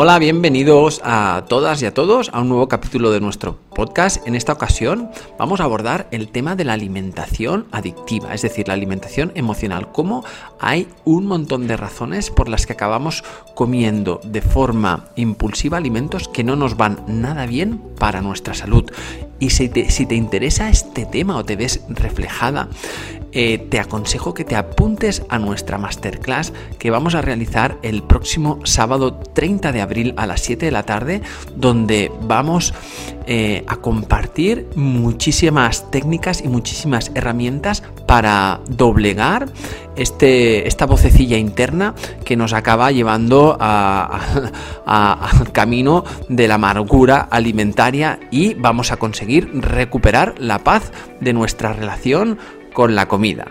Hola, bienvenidos a todas y a todos a un nuevo capítulo de nuestro podcast. En esta ocasión vamos a abordar el tema de la alimentación adictiva, es decir, la alimentación emocional. Cómo hay un montón de razones por las que acabamos comiendo de forma impulsiva alimentos que no nos van nada bien para nuestra salud. Y si te, interesa este tema o te ves reflejada eh, te aconsejo que te apuntes a nuestra masterclass que vamos a realizar el próximo sábado 30 de abril a las 7 de la tarde, donde vamos eh, a compartir muchísimas técnicas y muchísimas herramientas para doblegar este, esta vocecilla interna que nos acaba llevando al camino de la amargura alimentaria y vamos a conseguir recuperar la paz de nuestra relación con la comida.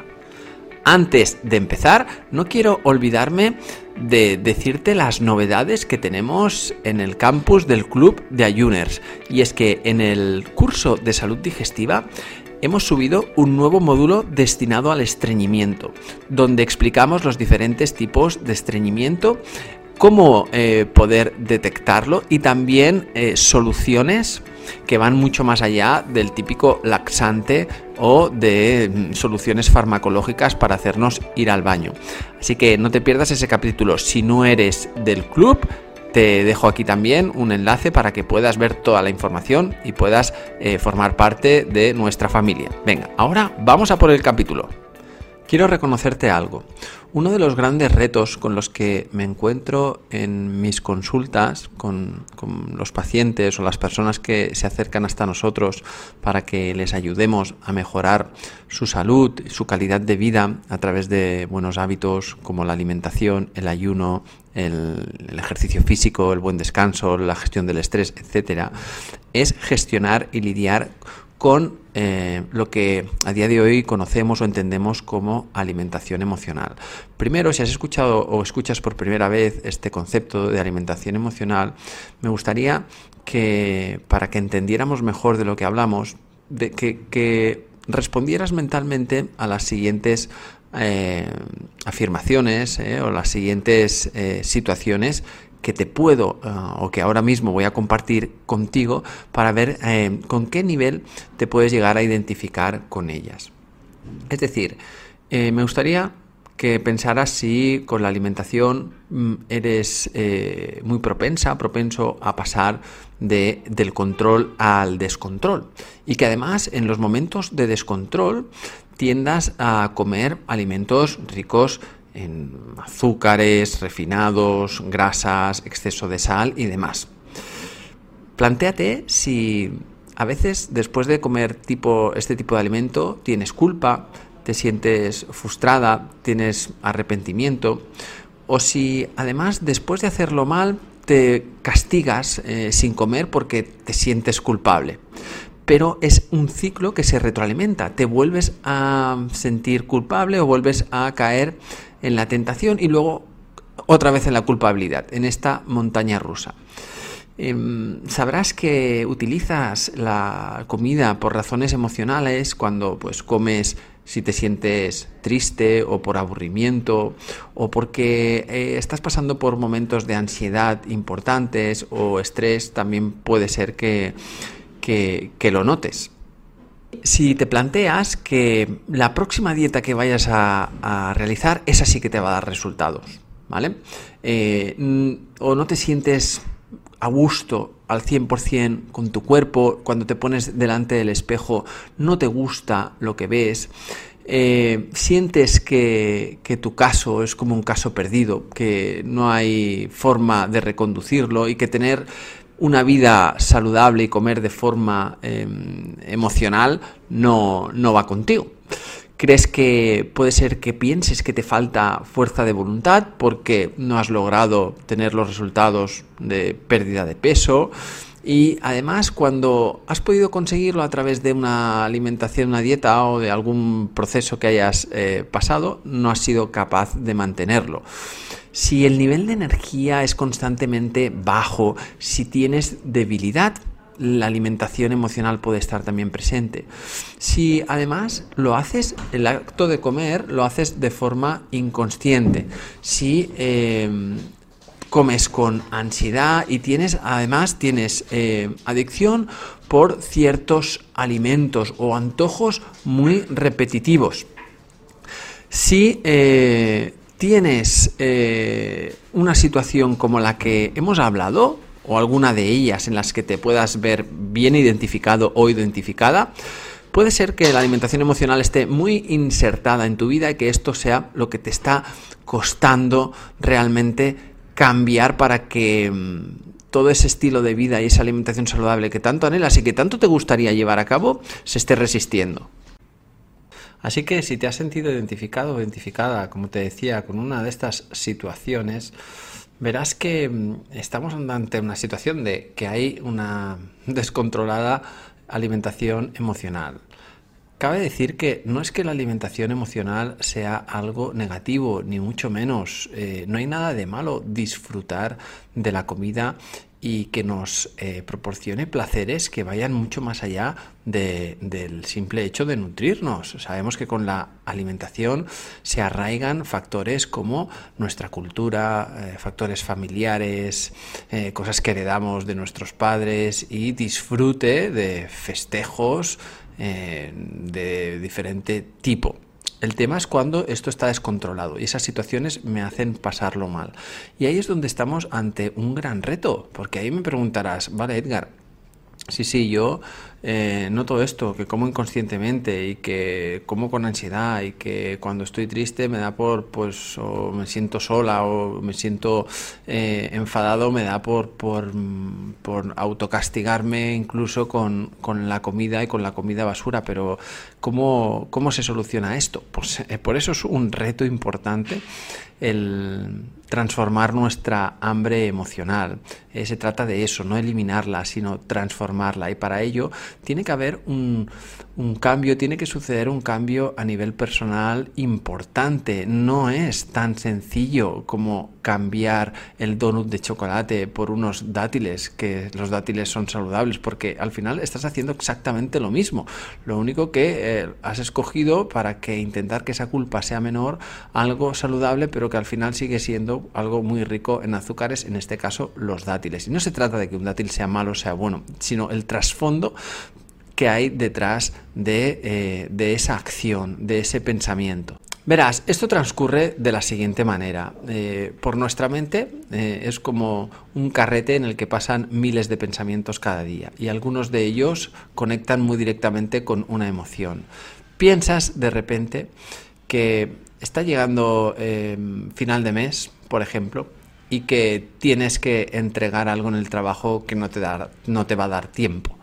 Antes de empezar, no quiero olvidarme de decirte las novedades que tenemos en el campus del Club de Ayuners. Y es que en el curso de salud digestiva hemos subido un nuevo módulo destinado al estreñimiento, donde explicamos los diferentes tipos de estreñimiento, cómo eh, poder detectarlo y también eh, soluciones que van mucho más allá del típico laxante o de mm, soluciones farmacológicas para hacernos ir al baño. Así que no te pierdas ese capítulo. Si no eres del club, te dejo aquí también un enlace para que puedas ver toda la información y puedas eh, formar parte de nuestra familia. Venga, ahora vamos a por el capítulo. Quiero reconocerte algo. Uno de los grandes retos con los que me encuentro en mis consultas con, los pacientes o las personas que se acercan hasta nosotros para que les ayudemos a mejorar su salud, su calidad de vida a través de buenos hábitos como la alimentación, el ayuno, el, el ejercicio físico, el buen descanso, la gestión del estrés, etcétera, es gestionar y lidiar con eh, lo que a día de hoy conocemos o entendemos como alimentación emocional. Primero, si has escuchado o escuchas por primera vez este concepto de alimentación emocional, me gustaría que, para que entendiéramos mejor de lo que hablamos, que, respondieras mentalmente a las siguientes eh, afirmaciones eh, o las siguientes situaciones que te puedo eh, o que ahora mismo voy a compartir contigo para ver eh, con qué nivel te puedes llegar a identificar con ellas. Es decir, eh, me gustaría que pensaras si con la alimentación mm, eres muy propensa, propenso a pasar de, del control al descontrol y que además en los momentos de descontrol tiendas a comer alimentos ricos en azúcares, refinados, grasas, exceso de sal y demás. Plantéate si a veces después de comer tipo, este tipo de alimento tienes culpa, te sientes frustrada, tienes arrepentimiento, o si además después de hacerlo mal te castigas eh, sin comer porque te sientes culpable. Pero es un ciclo que se retroalimenta. Te vuelves a sentir culpable o vuelves a caer en la tentación y luego otra vez en la culpabilidad, en esta montaña rusa. Em, sabrás que utilizas la comida por razones emocionales cuando pues comes si te sientes triste o por aburrimiento o porque eh, estás pasando por momentos de ansiedad importantes o estrés, también puede ser que, que lo notes si te planteas que la próxima dieta que vayas a, realizar, esa sí que te va a dar resultados, ¿vale? Eh, o no te sientes a gusto al 100% con tu cuerpo, cuando te pones delante del espejo, no te gusta lo que ves, eh, sientes que, que, tu caso es como un caso perdido, que no hay forma de reconducirlo y que tener una vida saludable y comer de forma em, emocional no, no va contigo. ¿Crees que puede ser que pienses que te falta fuerza de voluntad porque no has logrado tener los resultados de pérdida de peso? Y además, cuando has podido conseguirlo a través de una alimentación, una dieta o de algún proceso que hayas eh, pasado, no has sido capaz de mantenerlo. Si el nivel de energía es constantemente bajo, si tienes debilidad, la alimentación emocional puede estar también presente. Si además lo haces, el acto de comer lo haces de forma inconsciente, si eh, comes con ansiedad y tienes, además, tienes eh, adicción por ciertos alimentos o antojos muy repetitivos. Si eh, tienes eh, una situación como la que hemos hablado, o alguna de ellas en las que te puedas ver bien identificado o identificada, puede ser que la alimentación emocional esté muy insertada en tu vida y que esto sea lo que te está costando realmente cambiar para que mm, todo ese estilo de vida y esa alimentación saludable que tanto anhelas y que tanto te gustaría llevar a cabo se esté resistiendo. Así que si te has sentido identificado o identificada, como te decía, con una de estas situaciones, verás que mm, estamos ante una situación de que hay una descontrolada alimentación emocional. Cabe decir que no es que la alimentación emocional sea algo negativo, ni mucho menos. Eh, no hay nada de malo disfrutar de la comida y que nos eh, proporcione placeres que vayan mucho más allá del simple hecho de nutrirnos. Sabemos que con la alimentación se arraigan factores como nuestra cultura, eh, factores familiares, cosas que heredamos de nuestros padres y disfrute de festejos eh, de diferente tipo. El tema es cuando esto está descontrolado y esas situaciones me hacen pasarlo mal. Y ahí es donde estamos ante un gran reto, porque ahí me preguntarás, vale Edgar, Sí, sí, yo eh, noto esto, que como inconscientemente y que como con ansiedad y que cuando estoy triste me da por, pues, o me siento sola o me siento eh, enfadado, me da por, por, por autocastigarme incluso con, con, la comida y con la comida basura. Pero ¿cómo, cómo se soluciona esto? Pues eh, por eso es un reto importante el transformar nuestra hambre emocional. Eh, se trata de eso, no eliminarla, sino transformarla. Y para ello tiene que haber un, cambio, tiene que suceder un cambio a nivel personal importante. No es tan sencillo como cambiar el donut de chocolate por unos dátiles, que los dátiles son saludables, porque al final estás haciendo exactamente lo mismo. Lo único que eh, has escogido para que intentar que esa culpa sea menor, algo saludable, pero que al final sigue siendo algo muy rico en azúcares, en este caso los dátiles. Y no se trata de que un dátil sea malo o sea bueno, sino el trasfondo que hay detrás de, eh, de esa acción, de ese pensamiento. Verás, esto transcurre de la siguiente manera. Eh, por nuestra mente eh, es como un carrete en el que pasan miles de pensamientos cada día y algunos de ellos conectan muy directamente con una emoción. Piensas de repente que está llegando em, final de mes, por ejemplo, y que tienes que entregar algo en el trabajo que no te, no te va a dar tiempo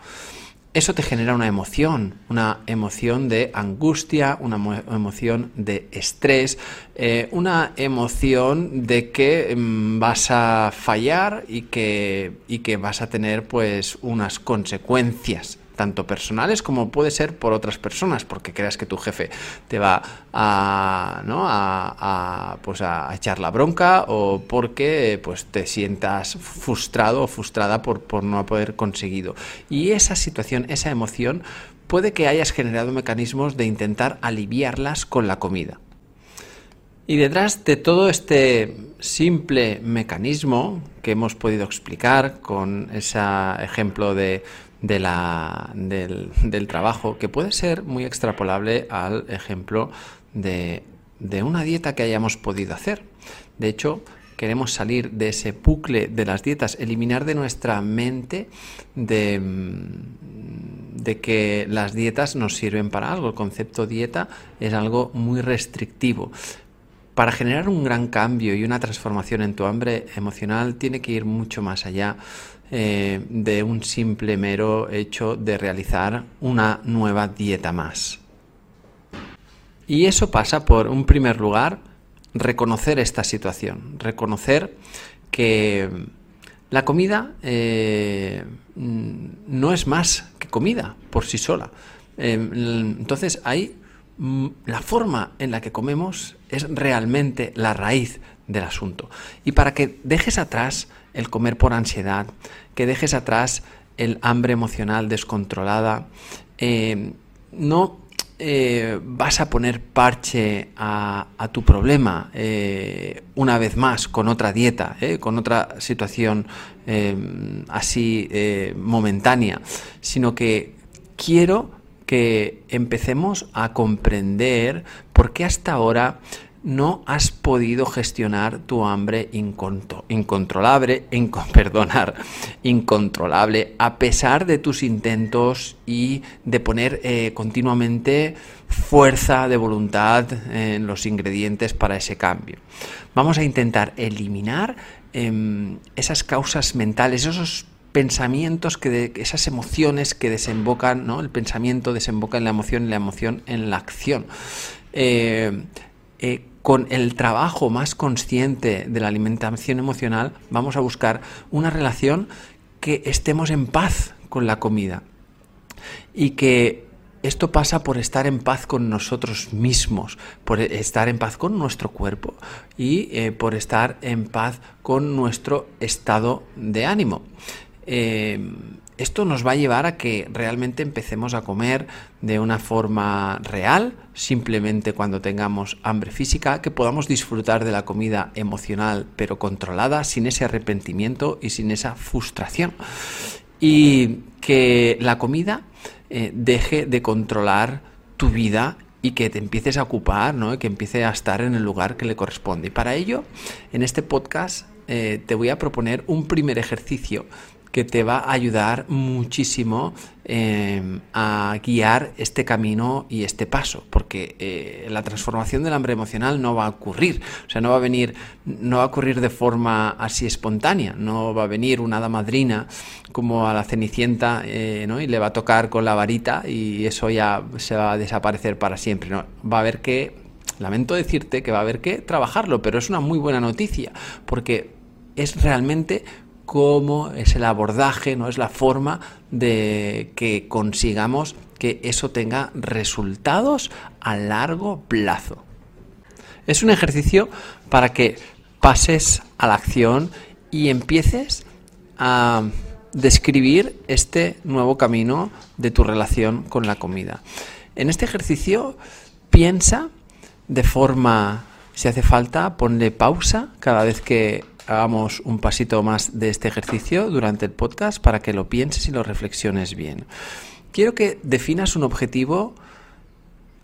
eso te genera una emoción, una emoción de angustia, una emoción de estrés, eh, una emoción de que mm, vas a fallar y que, y que vas a tener pues unas consecuencias tanto personales como puede ser por otras personas, porque creas que tu jefe te va a, ¿no? a, pues a echar la bronca o porque pues te sientas frustrado o frustrada por, por no haber conseguido. Y esa situación, esa emoción, puede que hayas generado mecanismos de intentar aliviarlas con la comida. Y detrás de todo este simple mecanismo que hemos podido explicar con ese ejemplo de de la, del, trabajo, que puede ser muy extrapolable al ejemplo de, de una dieta que hayamos podido hacer. De hecho, queremos salir de ese bucle de las dietas, eliminar de nuestra mente de, de, que las dietas nos sirven para algo. El concepto dieta es algo muy restrictivo. Para generar un gran cambio y una transformación en tu hambre emocional tiene que ir mucho más allá eh, de un simple mero hecho de realizar una nueva dieta más. Y eso pasa por, un primer lugar, reconocer esta situación, reconocer que la comida eh, no es más que comida por sí sola. Eh, entonces hay mm, la forma en la que comemos es realmente la raíz del asunto. Y para que dejes atrás el comer por ansiedad, que dejes atrás el hambre emocional descontrolada, eh, no eh, vas a poner parche a, tu problema eh, una vez más con otra dieta, con otra situación así momentánea, sino que quiero que empecemos a comprender por qué hasta ahora no has podido gestionar tu hambre incontrolable, perdonar, incontrolable, a pesar de tus intentos y de poner eh, continuamente fuerza de voluntad en los ingredientes para ese cambio. Vamos a intentar eliminar em, esas causas mentales, esos pensamientos, que esas emociones que desembocan, ¿no? el pensamiento desemboca en la emoción y la emoción en la acción. Eh, eh, con el trabajo más consciente de la alimentación emocional, vamos a buscar una relación que estemos en paz con la comida. Y que esto pasa por estar en paz con nosotros mismos, por estar en paz con nuestro cuerpo y eh, por estar en paz con nuestro estado de ánimo. Eh, esto nos va a llevar a que realmente empecemos a comer de una forma real, simplemente cuando tengamos hambre física, que podamos disfrutar de la comida emocional pero controlada, sin ese arrepentimiento y sin esa frustración. Y que la comida eh, deje de controlar tu vida y que te empieces a ocupar, ¿no? Y que empiece a estar en el lugar que le corresponde. Y para ello, en este podcast eh, te voy a proponer un primer ejercicio que te va a ayudar muchísimo em, a guiar este camino y este paso, porque eh, la transformación del hambre emocional no va a ocurrir, o sea, no va a venir, no va a ocurrir de forma así espontánea, no va a venir una hada madrina como a la cenicienta eh, ¿no? y le va a tocar con la varita y eso ya se va a desaparecer para siempre, ¿no? va a haber que Lamento decirte que va a haber que trabajarlo, pero es una muy buena noticia, porque es realmente cómo es el abordaje, no es la forma de que consigamos que eso tenga resultados a largo plazo. Es un ejercicio para que pases a la acción y empieces a describir este nuevo camino de tu relación con la comida. En este ejercicio piensa de forma, si hace falta, ponle pausa cada vez que hagamos un pasito más de este ejercicio durante el podcast para que lo pienses y lo reflexiones bien. Quiero que definas un objetivo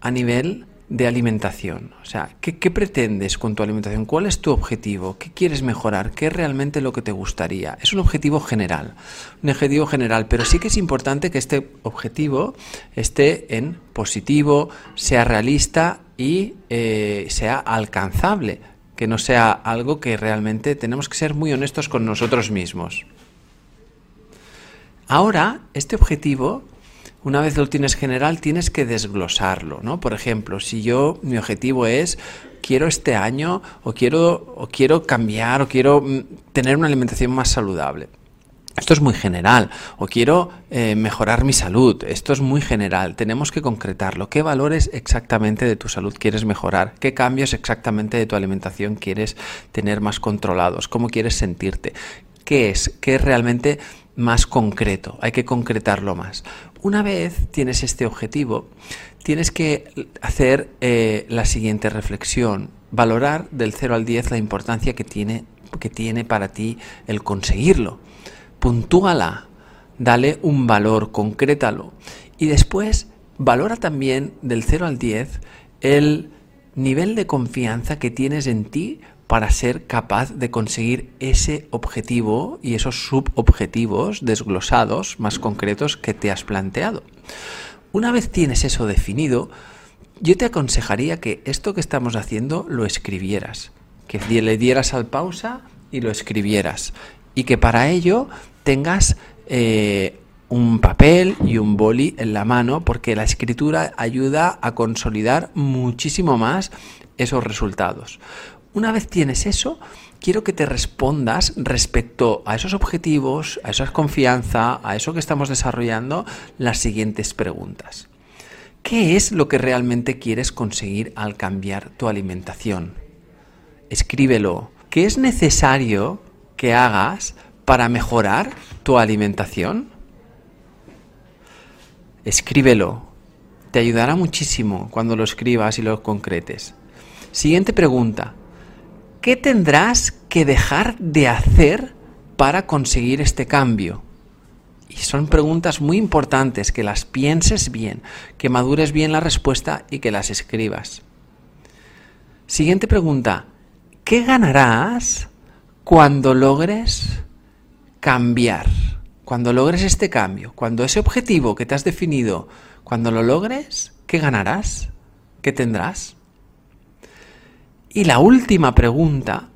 a nivel de alimentación. O sea, ¿qué, pretendes con tu alimentación? ¿Cuál es tu objetivo? ¿Qué quieres mejorar? ¿Qué es realmente lo que te gustaría? Es un objetivo general, un objetivo general, pero sí que es importante que este objetivo esté en positivo, sea realista y eh, sea alcanzable que no sea algo que realmente tenemos que ser muy honestos con nosotros mismos. Ahora, este objetivo, una vez lo tienes general, tienes que desglosarlo, ¿no? Por ejemplo, si yo, mi objetivo es, quiero este año, o quiero, o quiero cambiar, o quiero mm, tener una alimentación más saludable. Esto es muy general. O quiero eh, mejorar mi salud. Esto es muy general. Tenemos que concretarlo. ¿Qué valores exactamente de tu salud quieres mejorar? ¿Qué cambios exactamente de tu alimentación quieres tener más controlados? ¿Cómo quieres sentirte? ¿Qué es? ¿Qué es realmente más concreto? Hay que concretarlo más. Una vez tienes este objetivo, tienes que hacer eh, la siguiente reflexión. Valorar del 0 al 10 la importancia que tiene, que tiene para ti el conseguirlo puntúala, dale un valor, concrétalo. Y después valora también del 0 al 10 el nivel de confianza que tienes en ti para ser capaz de conseguir ese objetivo y esos subobjetivos desglosados más concretos que te has planteado. Una vez tienes eso definido, yo te aconsejaría que esto que estamos haciendo lo escribieras, que le dieras al pausa y lo escribieras y que para ello tengas eh, un papel y un boli en la mano porque la escritura ayuda a consolidar muchísimo más esos resultados. Una vez tienes eso, quiero que te respondas respecto a esos objetivos, a esa confianza, a eso que estamos desarrollando, las siguientes preguntas. ¿Qué es lo que realmente quieres conseguir al cambiar tu alimentación? Escríbelo. ¿Qué es necesario que hagas para mejorar tu alimentación? Escríbelo. te ayudará muchísimo cuando lo escribas y lo concretes. Siguiente pregunta. ¿Qué tendrás que dejar de hacer para conseguir este cambio? Y son preguntas muy importantes, que las pienses bien, que madures bien la respuesta y que las escribas. Siguiente pregunta. ¿Qué ganarás cuando logres cambiar? Cuando logres este cambio, cuando ese objetivo que te has definido, cuando lo logres, ¿qué ganarás? ¿Qué tendrás? Y la última pregunta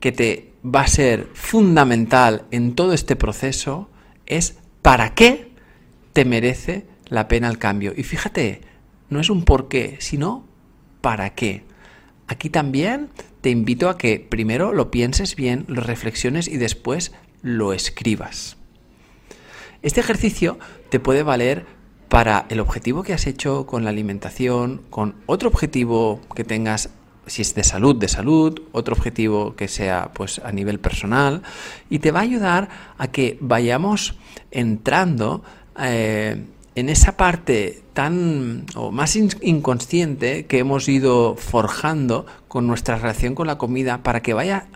que te va a ser fundamental en todo este proceso es ¿para qué te merece la pena el cambio? Y fíjate, no es un por qué, sino para qué. Aquí también te invito a que primero lo pienses bien, lo reflexiones y después lo escribas. Este ejercicio te puede valer para el objetivo que has hecho con la alimentación, con otro objetivo que tengas si es de salud, de salud, otro objetivo que sea pues a nivel personal y te va a ayudar a que vayamos entrando eh, en esa parte tan o más inconsciente que hemos ido forjando con nuestra relación con la comida para que vaya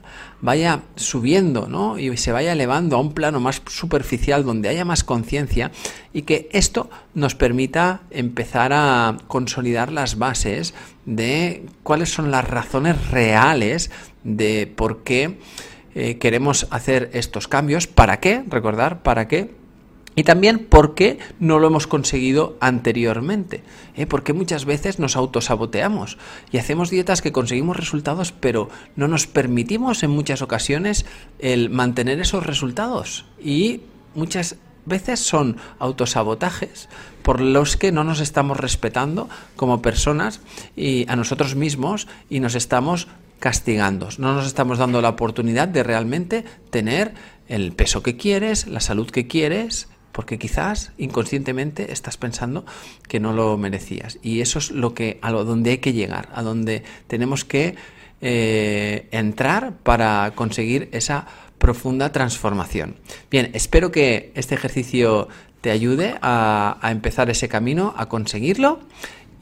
vaya subiendo ¿no? y se vaya elevando a un plano más superficial donde haya más conciencia y que esto nos permita empezar a consolidar las bases de cuáles son las razones reales de por qué eh, queremos hacer estos cambios, para qué, recordar, para qué y también por qué no lo hemos conseguido anteriormente. ¿Eh? Porque muchas veces nos autosaboteamos y hacemos dietas que conseguimos resultados, pero no nos permitimos en muchas ocasiones el mantener esos resultados. Y muchas veces son autosabotajes por los que no nos estamos respetando como personas y a nosotros mismos y nos estamos castigando. No nos estamos dando la oportunidad de realmente tener el peso que quieres, la salud que quieres porque quizás inconscientemente estás pensando que no lo merecías. Y eso es lo que, a lo donde hay que llegar, a donde tenemos que eh, entrar para conseguir esa profunda transformación. Bien, espero que este ejercicio te ayude a, a empezar ese camino, a conseguirlo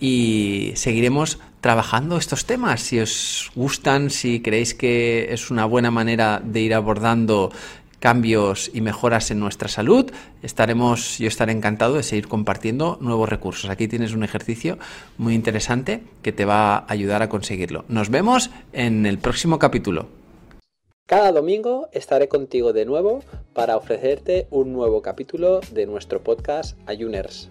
y seguiremos trabajando estos temas. Si os gustan, si creéis que es una buena manera de ir abordando cambios y mejoras en nuestra salud, estaremos, yo estaré encantado de seguir compartiendo nuevos recursos. Aquí tienes un ejercicio muy interesante que te va a ayudar a conseguirlo. Nos vemos en el próximo capítulo. Cada domingo estaré contigo de nuevo para ofrecerte un nuevo capítulo de nuestro podcast Ayuners.